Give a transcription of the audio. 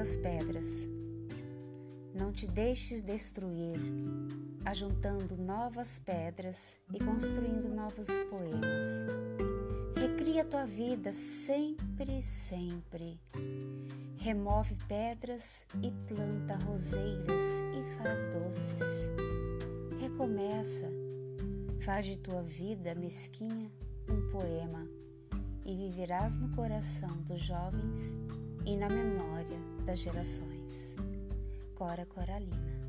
tuas pedras. Não te deixes destruir, ajuntando novas pedras e construindo novos poemas. Recria tua vida sempre, sempre. Remove pedras e planta roseiras e faz doces. Recomeça, faz de tua vida mesquinha um poema e viverás no coração dos jovens e na memória das gerações. Cora Coralina